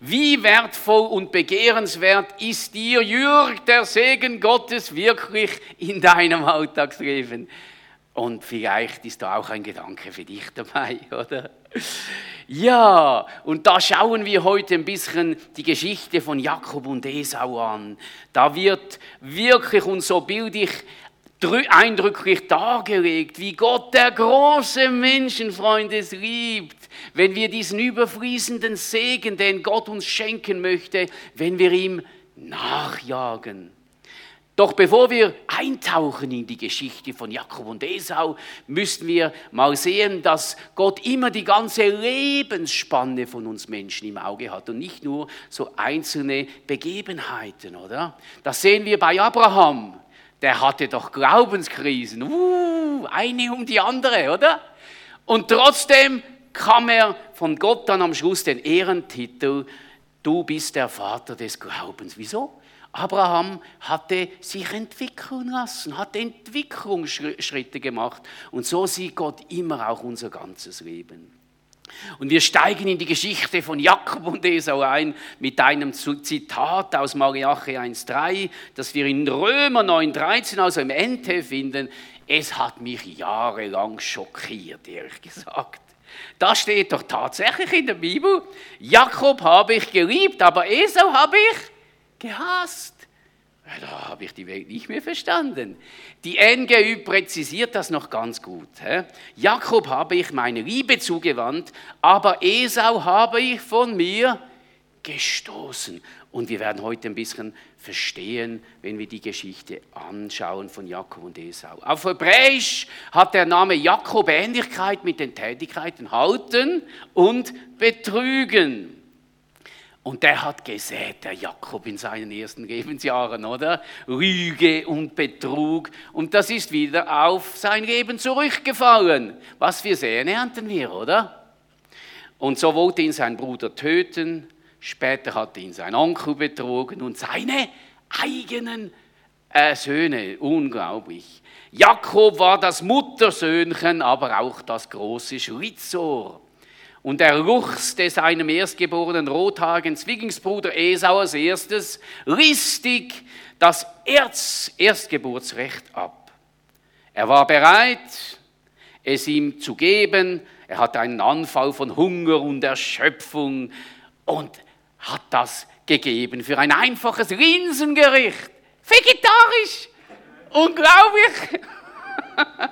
Wie wertvoll und begehrenswert ist dir, Jürg, der Segen Gottes wirklich in deinem Alltagsleben? Und vielleicht ist da auch ein Gedanke für dich dabei, oder? Ja, und da schauen wir heute ein bisschen die Geschichte von Jakob und Esau an. Da wird wirklich und so bildlich eindrücklich dargelegt, wie Gott der große Menschenfreund es liebt, wenn wir diesen überfließenden Segen, den Gott uns schenken möchte, wenn wir ihm nachjagen. Doch bevor wir eintauchen in die Geschichte von Jakob und Esau, müssen wir mal sehen, dass Gott immer die ganze Lebensspanne von uns Menschen im Auge hat und nicht nur so einzelne Begebenheiten, oder? Das sehen wir bei Abraham. Der hatte doch Glaubenskrisen, uh, eine um die andere, oder? Und trotzdem kam er von Gott dann am Schluss den Ehrentitel, du bist der Vater des Glaubens. Wieso? Abraham hatte sich entwickeln lassen, hat Entwicklungsschritte gemacht. Und so sieht Gott immer auch unser ganzes Leben. Und wir steigen in die Geschichte von Jakob und Esau ein mit einem Zitat aus Mariache 1,3, das wir in Römer 9,13, also im Ente finden. Es hat mich jahrelang schockiert, ehrlich gesagt. Da steht doch tatsächlich in der Bibel, Jakob habe ich geliebt, aber Esau habe ich gehasst. Da habe ich die Welt nicht mehr verstanden. Die NGÜ präzisiert das noch ganz gut. Jakob habe ich meine Liebe zugewandt, aber Esau habe ich von mir gestoßen. Und wir werden heute ein bisschen verstehen, wenn wir die Geschichte anschauen von Jakob und Esau. Auf Hebräisch hat der Name Jakob Ähnlichkeit mit den Tätigkeiten halten und betrügen. Und der hat gesät, der Jakob in seinen ersten Lebensjahren, oder? Lüge und Betrug. Und das ist wieder auf sein Leben zurückgefallen. Was wir sehen, ernten wir, oder? Und so wollte ihn sein Bruder töten. Später hat ihn sein Onkel betrogen und seine eigenen äh, Söhne. Unglaublich. Jakob war das Muttersöhnchen, aber auch das große Schlitzohr. Und er luchste seinem erstgeborenen rothaarigen Zwillingsbruder Esau als erstes listig das Erz Erstgeburtsrecht ab. Er war bereit, es ihm zu geben. Er hatte einen Anfall von Hunger und Erschöpfung und hat das gegeben für ein einfaches Linsengericht. Vegetarisch. Unglaublich.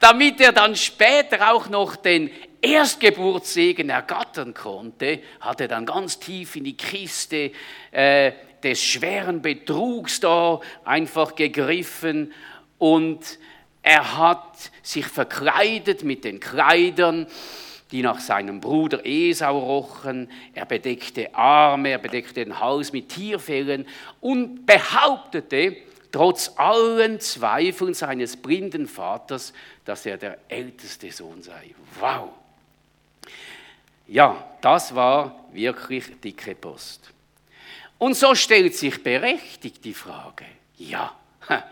Damit er dann später auch noch den Erstgeburtssegen ergattern konnte, hat er dann ganz tief in die Kiste äh, des schweren Betrugs da einfach gegriffen und er hat sich verkleidet mit den Kleidern, die nach seinem Bruder Esau rochen. Er bedeckte Arme, er bedeckte den Hals mit Tierfellen und behauptete, trotz allen Zweifeln seines blinden Vaters, dass er der älteste Sohn sei. Wow! Ja, das war wirklich dicke Post. Und so stellt sich berechtigt die Frage, ja,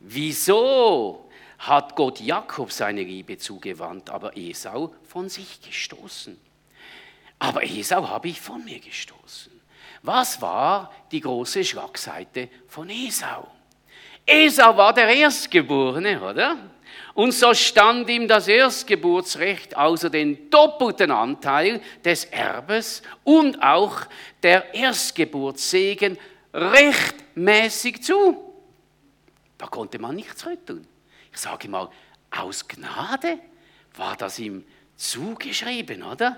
wieso hat Gott Jakob seine Liebe zugewandt, aber Esau von sich gestoßen? Aber Esau habe ich von mir gestoßen. Was war die große Schlagseite von Esau? Esau war der Erstgeborene, oder? Und so stand ihm das Erstgeburtsrecht, also den doppelten Anteil des Erbes und auch der Erstgeburtssegen rechtmäßig zu. Da konnte man nichts rütteln. Ich sage mal, aus Gnade war das ihm zugeschrieben, oder?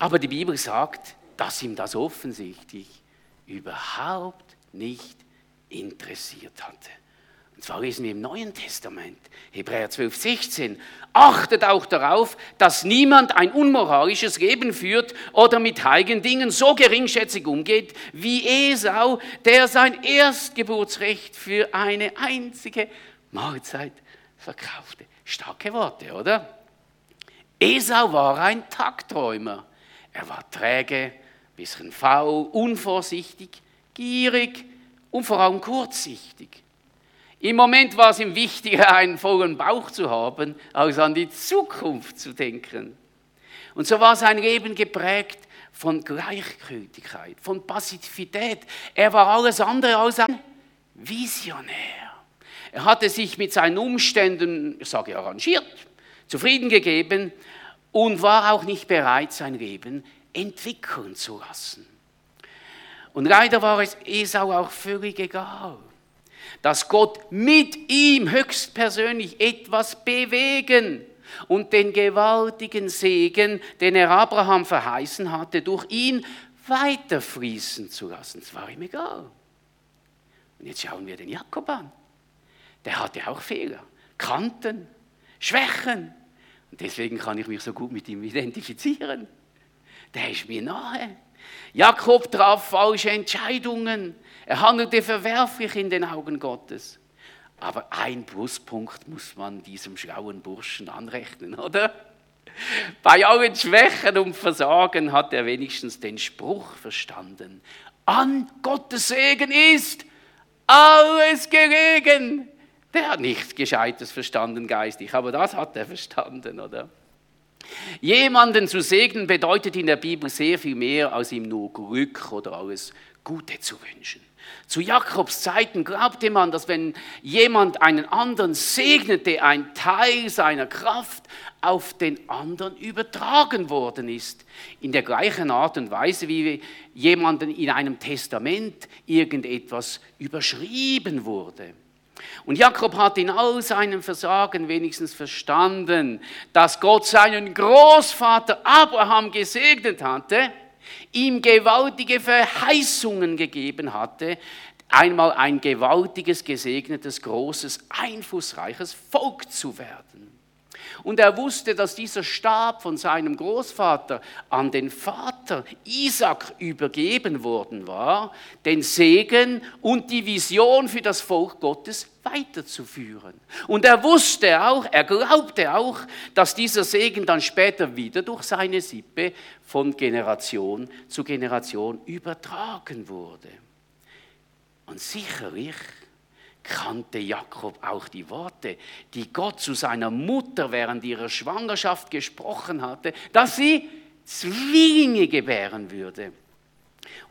Aber die Bibel sagt, dass ihm das offensichtlich überhaupt nicht interessiert hatte. Und zwar lesen wir im Neuen Testament, Hebräer 12, 16. Achtet auch darauf, dass niemand ein unmoralisches Leben führt oder mit heiligen Dingen so geringschätzig umgeht wie Esau, der sein Erstgeburtsrecht für eine einzige Mahlzeit verkaufte. Starke Worte, oder? Esau war ein Tagträumer. Er war träge, bisschen faul, unvorsichtig, gierig und vor allem kurzsichtig. Im Moment war es ihm wichtiger, einen vollen Bauch zu haben, als an die Zukunft zu denken. Und so war sein Leben geprägt von Gleichgültigkeit, von Passivität. Er war alles andere als ein Visionär. Er hatte sich mit seinen Umständen, ich sage arrangiert, zufrieden gegeben und war auch nicht bereit, sein Leben entwickeln zu lassen. Und leider war es Esau auch völlig egal, dass Gott mit ihm höchstpersönlich etwas bewegen und den gewaltigen Segen, den er Abraham verheißen hatte, durch ihn weiterfließen zu lassen. Es war ihm egal. Und jetzt schauen wir den Jakob an. Der hatte auch Fehler, Kanten, Schwächen. Und deswegen kann ich mich so gut mit ihm identifizieren. Der ist mir nahe. Jakob traf falsche Entscheidungen. Er handelte verwerflich in den Augen Gottes. Aber ein Pluspunkt muss man diesem schlauen Burschen anrechnen, oder? Bei allen Schwächen und Versagen hat er wenigstens den Spruch verstanden. An Gottes Segen ist alles gelegen. Der hat nichts Gescheites verstanden geistig, aber das hat er verstanden, oder? Jemanden zu segnen bedeutet in der Bibel sehr viel mehr, als ihm nur Glück oder alles Gute zu wünschen. Zu Jakobs Zeiten glaubte man, dass wenn jemand einen anderen segnete, ein Teil seiner Kraft auf den anderen übertragen worden ist. In der gleichen Art und Weise, wie jemanden in einem Testament irgendetwas überschrieben wurde. Und Jakob hat in all seinem Versagen wenigstens verstanden, dass Gott seinen Großvater Abraham gesegnet hatte, ihm gewaltige Verheißungen gegeben hatte, einmal ein gewaltiges, gesegnetes, großes, einflussreiches Volk zu werden. Und er wusste, dass dieser Stab von seinem Großvater an den Vater Isaac übergeben worden war, den Segen und die Vision für das Volk Gottes weiterzuführen. Und er wusste auch, er glaubte auch, dass dieser Segen dann später wieder durch seine Sippe von Generation zu Generation übertragen wurde. Und sicherlich kannte Jakob auch die Worte, die Gott zu seiner Mutter während ihrer Schwangerschaft gesprochen hatte, dass sie Zwillinge gebären würde.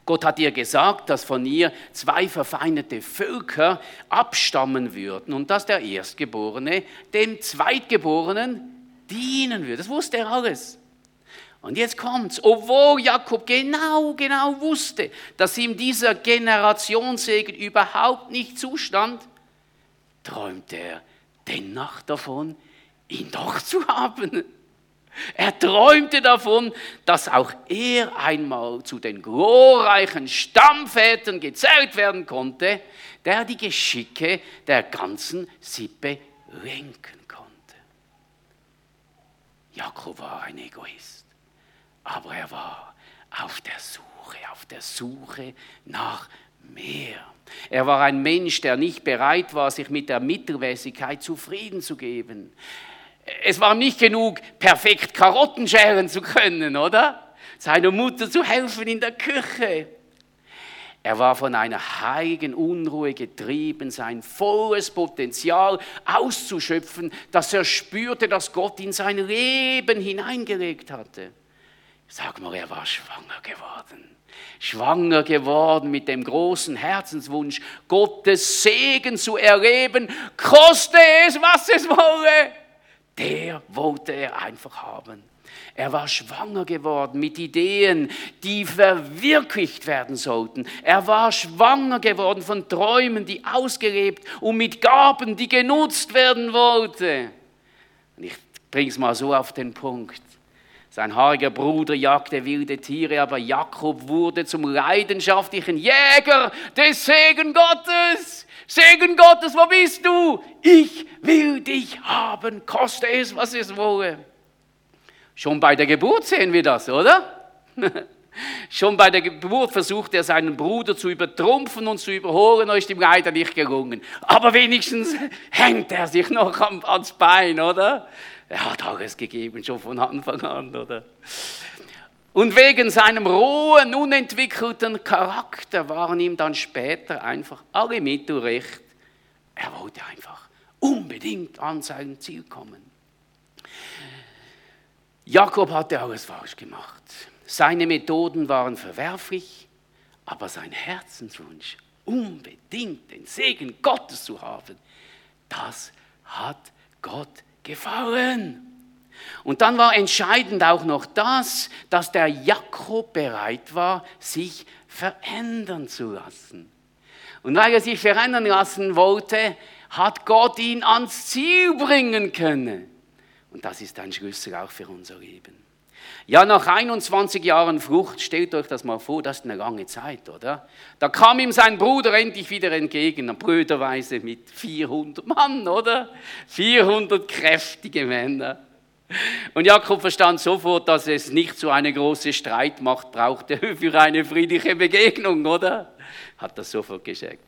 Gott hat ihr gesagt, dass von ihr zwei verfeindete Völker abstammen würden und dass der Erstgeborene dem Zweitgeborenen dienen würde. Das wusste er alles. Und jetzt kommt's, obwohl Jakob genau, genau wusste, dass ihm dieser Generationssegen überhaupt nicht zustand, träumte er dennoch davon, ihn doch zu haben. Er träumte davon, dass auch er einmal zu den glorreichen Stammvätern gezählt werden konnte, der die Geschicke der ganzen Sippe lenken konnte. Jakob war ein Egoist aber er war auf der Suche, auf der Suche nach mehr. Er war ein Mensch, der nicht bereit war, sich mit der Mittelmäßigkeit zufrieden zu geben. Es war nicht genug, perfekt Karotten scheren zu können, oder? Seiner Mutter zu helfen in der Küche. Er war von einer heiligen Unruhe getrieben, sein volles Potenzial auszuschöpfen, dass er spürte, dass Gott in sein Leben hineingelegt hatte. Sag mal, er war schwanger geworden. Schwanger geworden mit dem großen Herzenswunsch, Gottes Segen zu erleben, koste es, was es wolle. Der wollte er einfach haben. Er war schwanger geworden mit Ideen, die verwirklicht werden sollten. Er war schwanger geworden von Träumen, die ausgelebt und mit Gaben, die genutzt werden wollten. Ich bringe es mal so auf den Punkt. Sein haariger Bruder jagte wilde Tiere, aber Jakob wurde zum leidenschaftlichen Jäger des Segen Gottes. Segen Gottes, wo bist du? Ich will dich haben, koste es, was es wolle. Schon bei der Geburt sehen wir das, oder? Schon bei der Geburt versucht er seinen Bruder zu übertrumpfen und zu überholen, ist ihm leider nicht gelungen. Aber wenigstens hängt er sich noch ans Bein, oder? Er hat alles gegeben, schon von Anfang an, oder? Und wegen seinem rohen, unentwickelten Charakter waren ihm dann später einfach alle Mittel recht. Er wollte einfach unbedingt an sein Ziel kommen. Jakob hatte alles falsch gemacht. seine Methoden waren verwerflich, aber sein Herzenswunsch, unbedingt den Segen Gottes zu haben, das hat Gott gefallen. Und dann war entscheidend auch noch das, dass der Jakob bereit war, sich verändern zu lassen. Und weil er sich verändern lassen wollte, hat Gott ihn ans Ziel bringen können. Und das ist ein Schlüssel auch für unser Leben. Ja, nach 21 Jahren Frucht, stellt euch das mal vor, das ist eine lange Zeit, oder? Da kam ihm sein Bruder endlich wieder entgegen, blöderweise mit 400 Mann, oder? 400 kräftige Männer. Und Jakob verstand sofort, dass es nicht so eine große Streitmacht brauchte für eine friedliche Begegnung, oder? Hat das sofort gescheckt.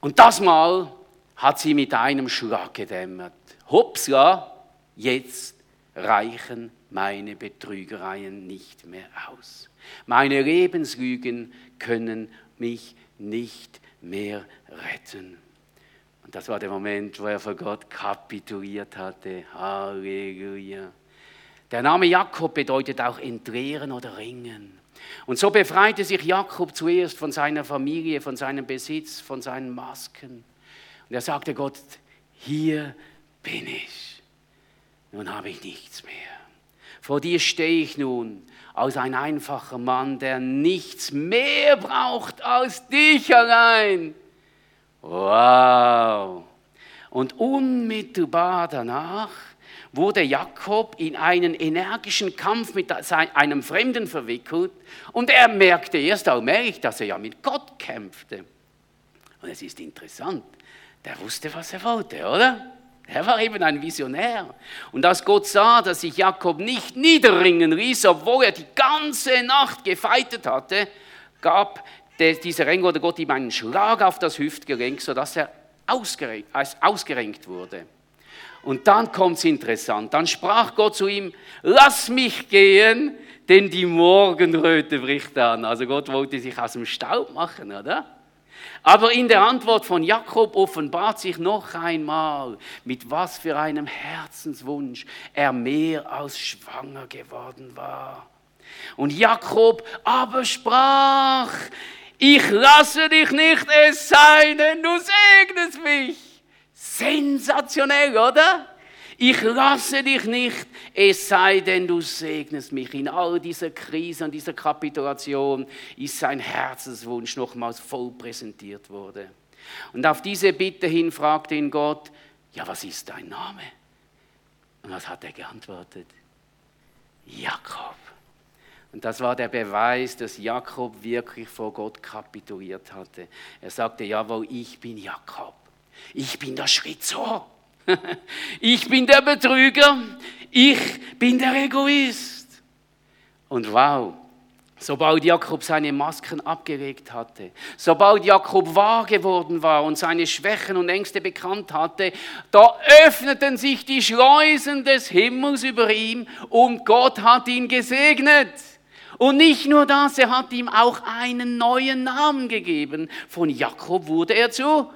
Und das Mal hat sie mit einem Schlag gedämmert. Hupsla, jetzt reichen meine Betrügereien nicht mehr aus. Meine Lebenslügen können mich nicht mehr retten. Und das war der Moment, wo er vor Gott kapituliert hatte. Halleluja. Der Name Jakob bedeutet auch entleeren oder ringen. Und so befreite sich Jakob zuerst von seiner Familie, von seinem Besitz, von seinen Masken. Und er sagte Gott, hier bin ich. Nun habe ich nichts mehr. Vor dir stehe ich nun als ein einfacher Mann, der nichts mehr braucht als dich allein. Wow! Und unmittelbar danach wurde Jakob in einen energischen Kampf mit einem Fremden verwickelt und er merkte erst allmählich, dass er ja mit Gott kämpfte. Und es ist interessant, der wusste, was er wollte, oder? Er war eben ein Visionär. Und als Gott sah, dass sich Jakob nicht niederringen ließ, obwohl er die ganze Nacht gefeitet hatte, gab dieser Engel oder Gott ihm einen Schlag auf das Hüftgelenk, sodass er ausgerenkt wurde. Und dann kommt es interessant. Dann sprach Gott zu ihm, lass mich gehen, denn die Morgenröte bricht an. Also Gott wollte sich aus dem Staub machen, oder? Aber in der Antwort von Jakob offenbart sich noch einmal, mit was für einem Herzenswunsch er mehr als schwanger geworden war. Und Jakob aber sprach, ich lasse dich nicht, es sei denn, du segnest mich. Sensationell, oder? Ich lasse dich nicht, es sei denn, du segnest mich. In all dieser Krise und dieser Kapitulation ist sein Herzenswunsch nochmals voll präsentiert worden. Und auf diese Bitte hin fragte ihn Gott, ja, was ist dein Name? Und was hat er geantwortet? Jakob. Und das war der Beweis, dass Jakob wirklich vor Gott kapituliert hatte. Er sagte, jawohl, ich bin Jakob. Ich bin der Schritzer. Ich bin der Betrüger. Ich bin der Egoist. Und wow, sobald Jakob seine Masken abgelegt hatte, sobald Jakob wahr geworden war und seine Schwächen und Ängste bekannt hatte, da öffneten sich die Schleusen des Himmels über ihm und Gott hat ihn gesegnet. Und nicht nur das, er hat ihm auch einen neuen Namen gegeben. Von Jakob wurde er zu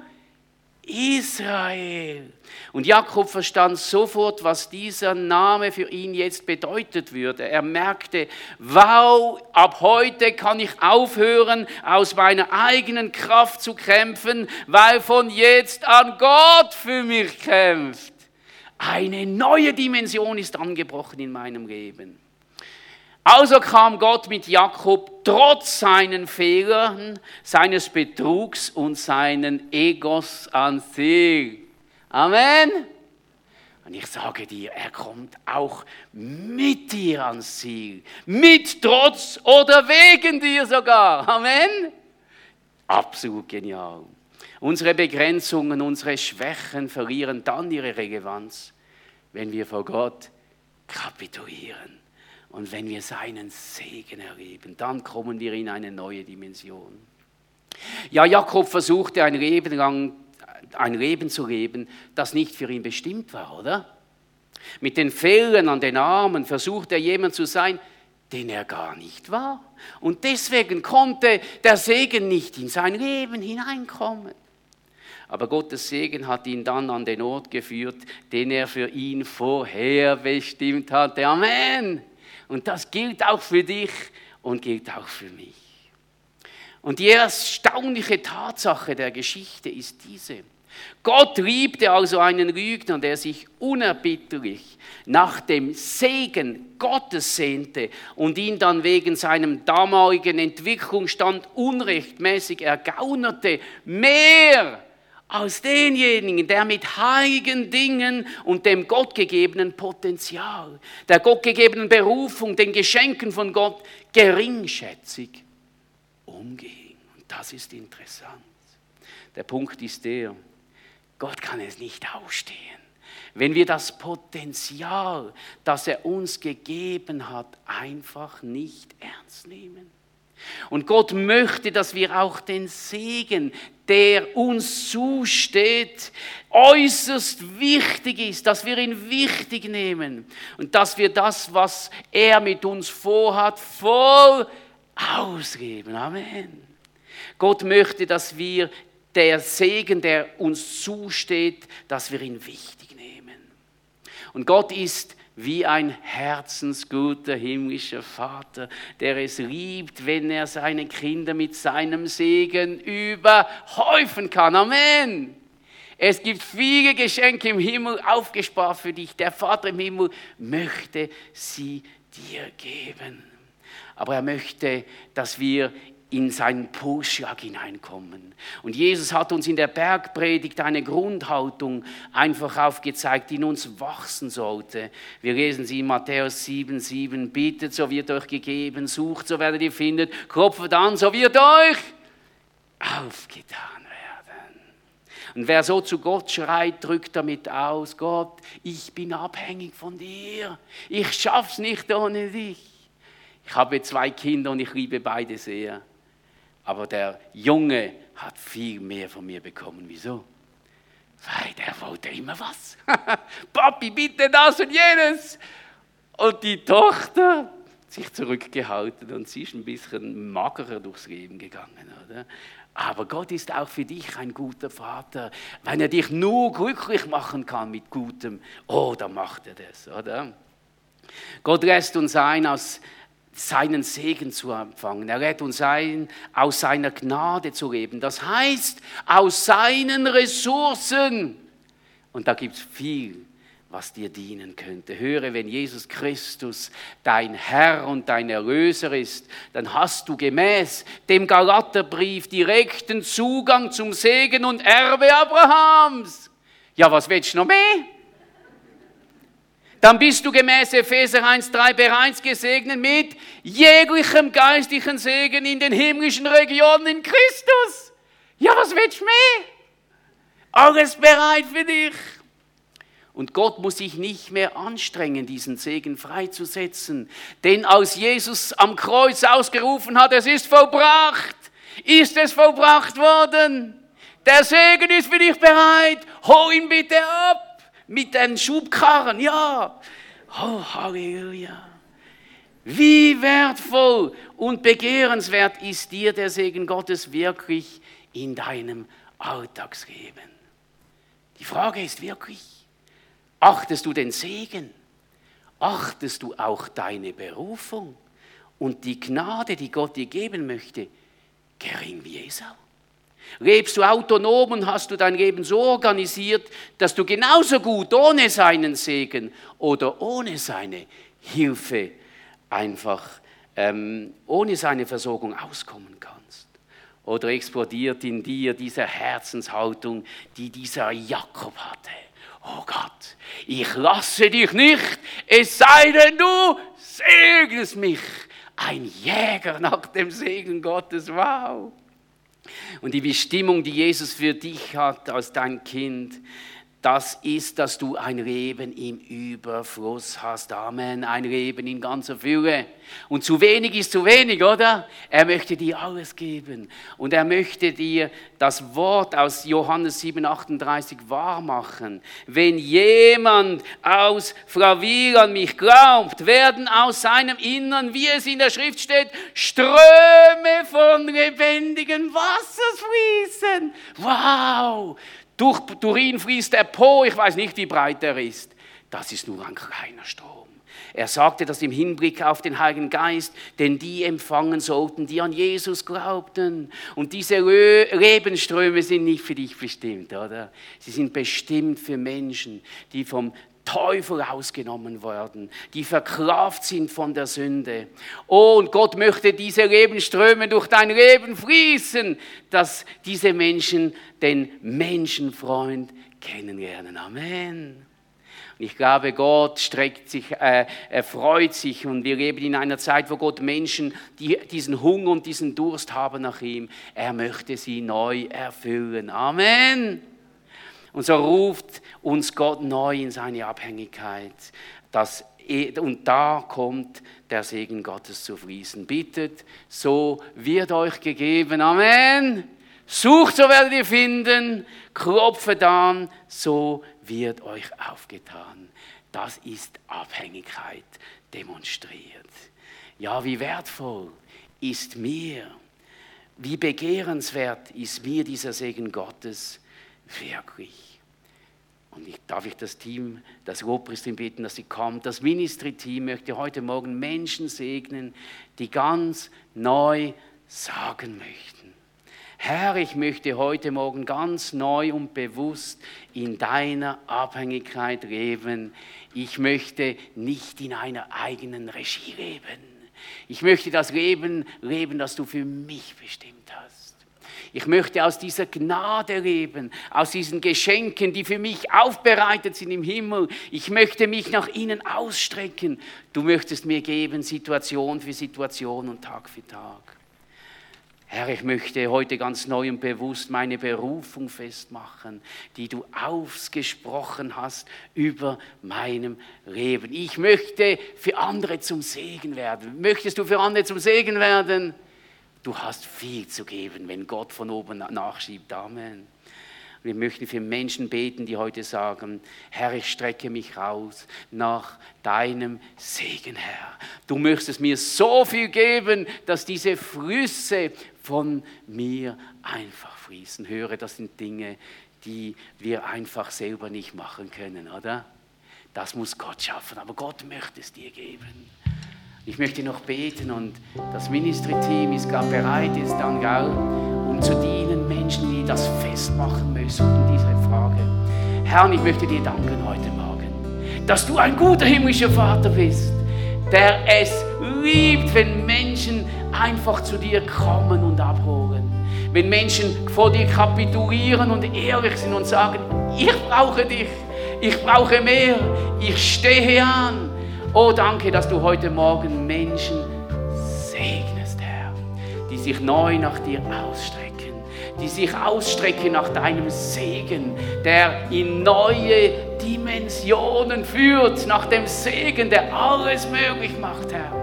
Israel. Und Jakob verstand sofort, was dieser Name für ihn jetzt bedeutet würde. Er merkte, wow, ab heute kann ich aufhören, aus meiner eigenen Kraft zu kämpfen, weil von jetzt an Gott für mich kämpft. Eine neue Dimension ist angebrochen in meinem Leben. Also kam Gott mit Jakob trotz seinen Fehlern, seines Betrugs und seinen Egos an Ziel. Amen. Und ich sage dir, er kommt auch mit dir ans Ziel. Mit Trotz oder wegen dir sogar. Amen. Absolut genial. Unsere Begrenzungen, unsere Schwächen verlieren dann ihre Relevanz, wenn wir vor Gott kapitulieren. Und wenn wir seinen Segen erleben, dann kommen wir in eine neue Dimension. Ja, Jakob versuchte ein Leben lang ein Leben zu leben, das nicht für ihn bestimmt war, oder? Mit den Fällen an den Armen versuchte er jemand zu sein, den er gar nicht war. Und deswegen konnte der Segen nicht in sein Leben hineinkommen. Aber Gottes Segen hat ihn dann an den Ort geführt, den er für ihn vorherbestimmt hatte. Amen. Und das gilt auch für dich und gilt auch für mich. Und die erstaunliche Tatsache der Geschichte ist diese. Gott liebte also einen Lügner, der sich unerbitterlich nach dem Segen Gottes sehnte und ihn dann wegen seinem damaligen Entwicklungsstand unrechtmäßig ergaunerte, mehr als denjenigen, der mit heiligen Dingen und dem gottgegebenen Potenzial, der gottgegebenen Berufung, den Geschenken von Gott geringschätzig umging. Und das ist interessant. Der Punkt ist der, Gott kann es nicht ausstehen. Wenn wir das Potenzial, das er uns gegeben hat, einfach nicht ernst nehmen. Und Gott möchte, dass wir auch den Segen, der uns zusteht, äußerst wichtig ist, dass wir ihn wichtig nehmen und dass wir das, was er mit uns vorhat, voll ausgeben. Amen. Gott möchte, dass wir der Segen, der uns zusteht, dass wir ihn wichtig nehmen. Und Gott ist wie ein herzensguter himmlischer Vater, der es liebt, wenn er seine Kinder mit seinem Segen überhäufen kann. Amen. Es gibt viele Geschenke im Himmel aufgespart für dich. Der Vater im Himmel möchte sie dir geben. Aber er möchte, dass wir in seinen Pulsschlag hineinkommen. Und Jesus hat uns in der Bergpredigt eine Grundhaltung einfach aufgezeigt, die in uns wachsen sollte. Wir lesen sie in Matthäus 7, 7, bittet, so wird euch gegeben, sucht, so werdet ihr findet, klopft an, so wird euch aufgetan werden. Und wer so zu Gott schreit, drückt damit aus, Gott, ich bin abhängig von dir, ich schaff's nicht ohne dich. Ich habe zwei Kinder und ich liebe beide sehr. Aber der Junge hat viel mehr von mir bekommen. Wieso? Weil der wollte immer was. Papi, bitte das und jenes. Und die Tochter sich zurückgehalten und sie ist ein bisschen magerer durchs Leben gegangen, oder? Aber Gott ist auch für dich ein guter Vater. Wenn er dich nur glücklich machen kann mit Gutem, oh, dann macht er das, oder? Gott lässt uns ein aus seinen Segen zu empfangen. Er lädt uns ein, aus seiner Gnade zu leben. Das heißt, aus seinen Ressourcen. Und da gibt es viel, was dir dienen könnte. Höre, wenn Jesus Christus dein Herr und dein Erlöser ist, dann hast du gemäß dem Galaterbrief direkten Zugang zum Segen und Erbe Abrahams. Ja, was willst du noch mehr? Dann bist du gemäß Epheser 1.3 bereits gesegnet mit jeglichem geistlichen Segen in den himmlischen Regionen in Christus. Ja, was willst du mehr? Alles bereit für dich. Und Gott muss sich nicht mehr anstrengen, diesen Segen freizusetzen. Denn als Jesus am Kreuz ausgerufen hat, es ist vollbracht, ist es vollbracht worden. Der Segen ist für dich bereit. Hol ihn bitte ab mit den Schubkarren, ja. Oh, Halleluja. Wie wertvoll und begehrenswert ist dir der Segen Gottes wirklich in deinem Alltagsleben? Die Frage ist wirklich, achtest du den Segen? Achtest du auch deine Berufung und die Gnade, die Gott dir geben möchte, gering wie Esau? Lebst du autonom und hast du dein Leben so organisiert, dass du genauso gut ohne seinen Segen oder ohne seine Hilfe einfach ähm, ohne seine Versorgung auskommen kannst? Oder explodiert in dir diese Herzenshaltung, die dieser Jakob hatte? Oh Gott, ich lasse dich nicht, es sei denn du segnest mich. Ein Jäger nach dem Segen Gottes, wow. Und die Bestimmung, die Jesus für dich hat als dein Kind, das ist, dass du ein Leben im Überfluss hast. Amen. Ein Leben in ganzer Fülle. Und zu wenig ist zu wenig, oder? Er möchte dir alles geben. Und er möchte dir das Wort aus Johannes 7, 38 wahr. Wenn jemand aus Fravil an mich glaubt, werden aus seinem Innern, wie es in der Schrift steht, Ströme von lebendigem Wasser fließen. Wow! Durch Turin fließt der Po, ich weiß nicht, wie breit er ist. Das ist nur ein kleiner Strom. Er sagte das im Hinblick auf den Heiligen Geist, den die empfangen sollten, die an Jesus glaubten. Und diese Lebensströme sind nicht für dich bestimmt, oder? Sie sind bestimmt für Menschen, die vom Teufel ausgenommen werden, die verkraft sind von der Sünde. Oh, und Gott möchte diese Lebensströme durch dein Leben fließen, dass diese Menschen den Menschenfreund kennenlernen. Amen. Und ich glaube, Gott streckt sich, äh, er freut sich und wir leben in einer Zeit, wo Gott Menschen, die diesen Hunger und diesen Durst haben nach ihm, er möchte sie neu erfüllen. Amen. Und so ruft uns Gott neu in seine Abhängigkeit. Dass, und da kommt der Segen Gottes zu fließen. Bittet, so wird euch gegeben. Amen. Sucht, so werdet ihr finden. Klopfet an, so wird euch aufgetan. Das ist Abhängigkeit demonstriert. Ja, wie wertvoll ist mir, wie begehrenswert ist mir dieser Segen Gottes wirklich. Und ich darf ich das Team, das Lobpreisteam bitten, dass sie kommt. Das Ministry-Team möchte heute Morgen Menschen segnen, die ganz neu sagen möchten. Herr, ich möchte heute Morgen ganz neu und bewusst in deiner Abhängigkeit leben. Ich möchte nicht in einer eigenen Regie leben. Ich möchte das Leben leben, das du für mich bestimmt hast. Ich möchte aus dieser Gnade leben, aus diesen Geschenken, die für mich aufbereitet sind im Himmel. Ich möchte mich nach ihnen ausstrecken. Du möchtest mir geben, Situation für Situation und Tag für Tag. Herr, ich möchte heute ganz neu und bewusst meine Berufung festmachen, die du ausgesprochen hast über meinem Leben. Ich möchte für andere zum Segen werden. Möchtest du für andere zum Segen werden? Du hast viel zu geben, wenn Gott von oben nachschiebt. Amen. Wir möchten für Menschen beten, die heute sagen, Herr, ich strecke mich raus nach deinem Segen, Herr. Du möchtest mir so viel geben, dass diese Flüsse von mir einfach fließen. Höre, das sind Dinge, die wir einfach selber nicht machen können, oder? Das muss Gott schaffen, aber Gott möchte es dir geben. Ich möchte noch beten und das Ministry-Team ist gerade bereit, jetzt dann, gell, um zu dienen, Menschen, die das festmachen müssen in dieser Frage. Herr, ich möchte dir danken heute Morgen, dass du ein guter himmlischer Vater bist, der es liebt, wenn Menschen einfach zu dir kommen und abholen. Wenn Menschen vor dir kapitulieren und ehrlich sind und sagen, ich brauche dich, ich brauche mehr, ich stehe an. Oh, danke, dass du heute Morgen Menschen segnest, Herr, die sich neu nach dir ausstrecken, die sich ausstrecken nach deinem Segen, der in neue Dimensionen führt, nach dem Segen, der alles möglich macht, Herr.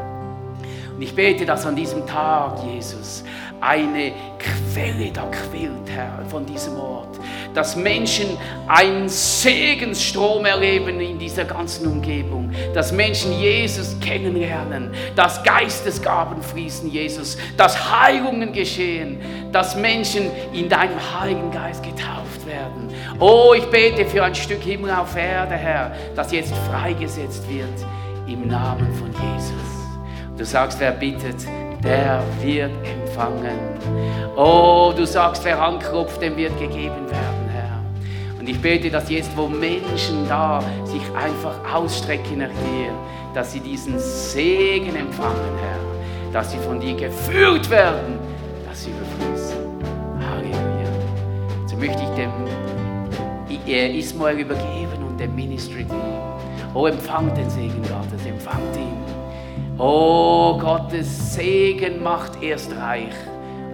Und ich bete, dass an diesem Tag, Jesus, eine Quelle da quillt, Herr, von diesem Ort. Dass Menschen einen Segensstrom erleben in dieser ganzen Umgebung. Dass Menschen Jesus kennenlernen. Dass Geistesgaben fließen, Jesus. Dass Heilungen geschehen. Dass Menschen in deinem Heiligen Geist getauft werden. Oh, ich bete für ein Stück Himmel auf Erde, Herr, das jetzt freigesetzt wird. Im Namen von Jesus. Du sagst, wer bittet, der wird empfangen. Oh, du sagst, wer anklopft, dem wird gegeben werden, Herr. Und ich bete, dass jetzt, wo Menschen da sich einfach ausstrecken nach dir, dass sie diesen Segen empfangen, Herr. Dass sie von dir geführt werden, dass sie überfließen. Halleluja. So möchte ich dem Ismael übergeben und dem Ministry Team. Oh, empfangt den Segen Gottes, empfangt ihn. Oh, Gottes Segen macht erst reich.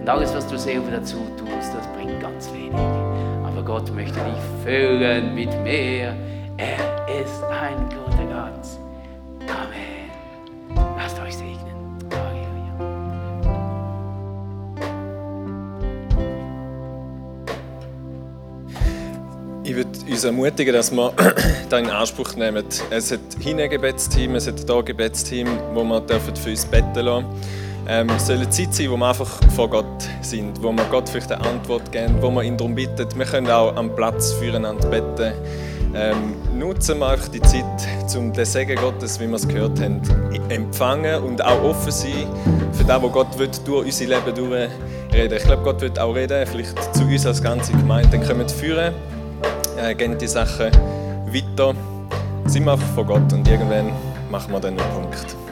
Und alles, was du selber dazu tust, das bringt ganz wenig. Aber Gott möchte dich füllen mit mehr. Er ist ein guter Gott. Amen. Ich würde uns ermutigen, dass wir da in Anspruch nehmen. Es hat hier ein Gebetsteam, es hat hier ein Gebetsteam, wo wir für uns beten lassen ähm, eine Zeit sein, wo wir einfach vor Gott sind, wo wir Gott vielleicht eine Antwort geben, wo wir ihn darum bitten. Wir können auch am Platz füreinander beten. ähm, nutzen wir die Zeit, um den Segen Gottes, wie wir es gehört haben, empfangen und auch offen sein für das, was Gott will, durch unser Leben durchreden. Ich glaube, Gott wird auch reden, vielleicht zu uns als ganze Gemeinde. Dann können wir führen, äh, gehen die Sachen weiter, sind wir einfach von Gott und irgendwann machen wir dann einen Punkt.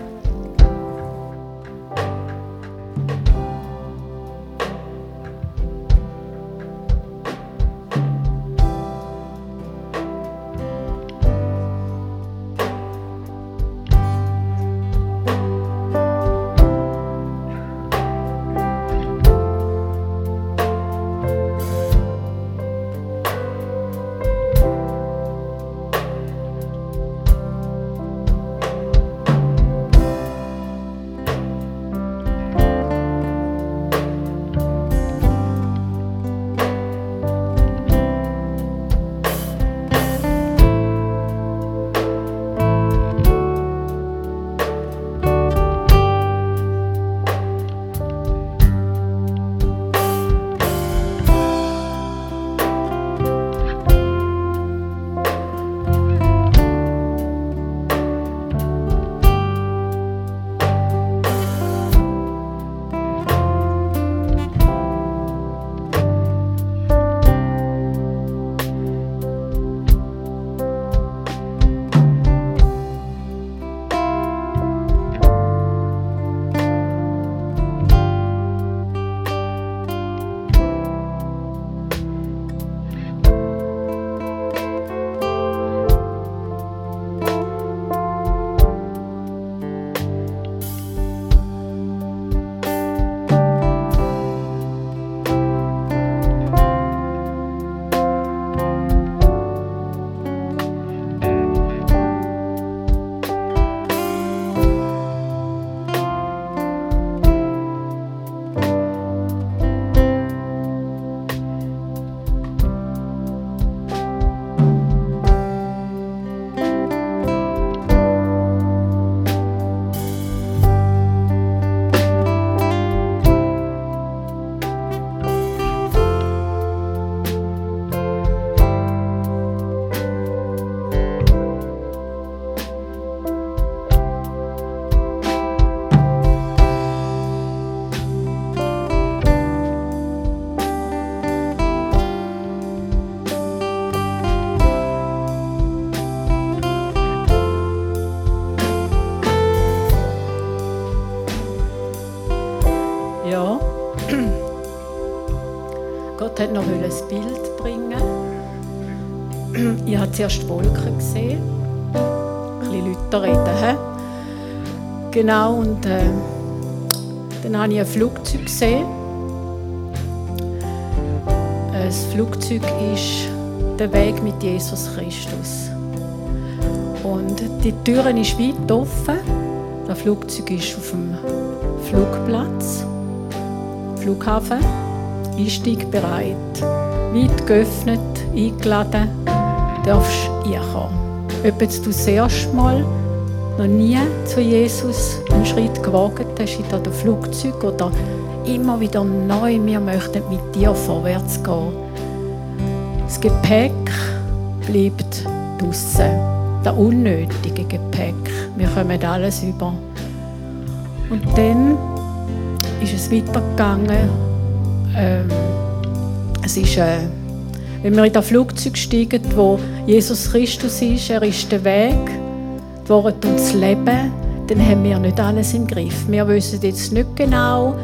Gesehen. Ein bisschen Leute reden. He? Genau, und äh, dann habe ich ein Flugzeug gesehen. Das Flugzeug ist der Weg mit Jesus Christus. Und die Tür ist weit offen. Das Flugzeug ist auf dem Flugplatz, Flughafen, Einstieg bereit, weit geöffnet, eingeladen darfst reinkommen. Ob jetzt du das erste Mal noch nie zu Jesus einen Schritt gewagt hast in dem Flugzeug oder immer wieder neu, wir möchten mit dir vorwärts gehen. Das Gepäck bleibt draußen. Das unnötige Gepäck. Wir kommen alles über. Und dann ist es weitergegangen. Ähm, es ist äh, wenn wir in das Flugzeug steigen, wo Jesus Christus ist, er ist der Weg, die Worte und das Leben, dann haben wir nicht alles im Griff. Wir wissen jetzt nicht genau,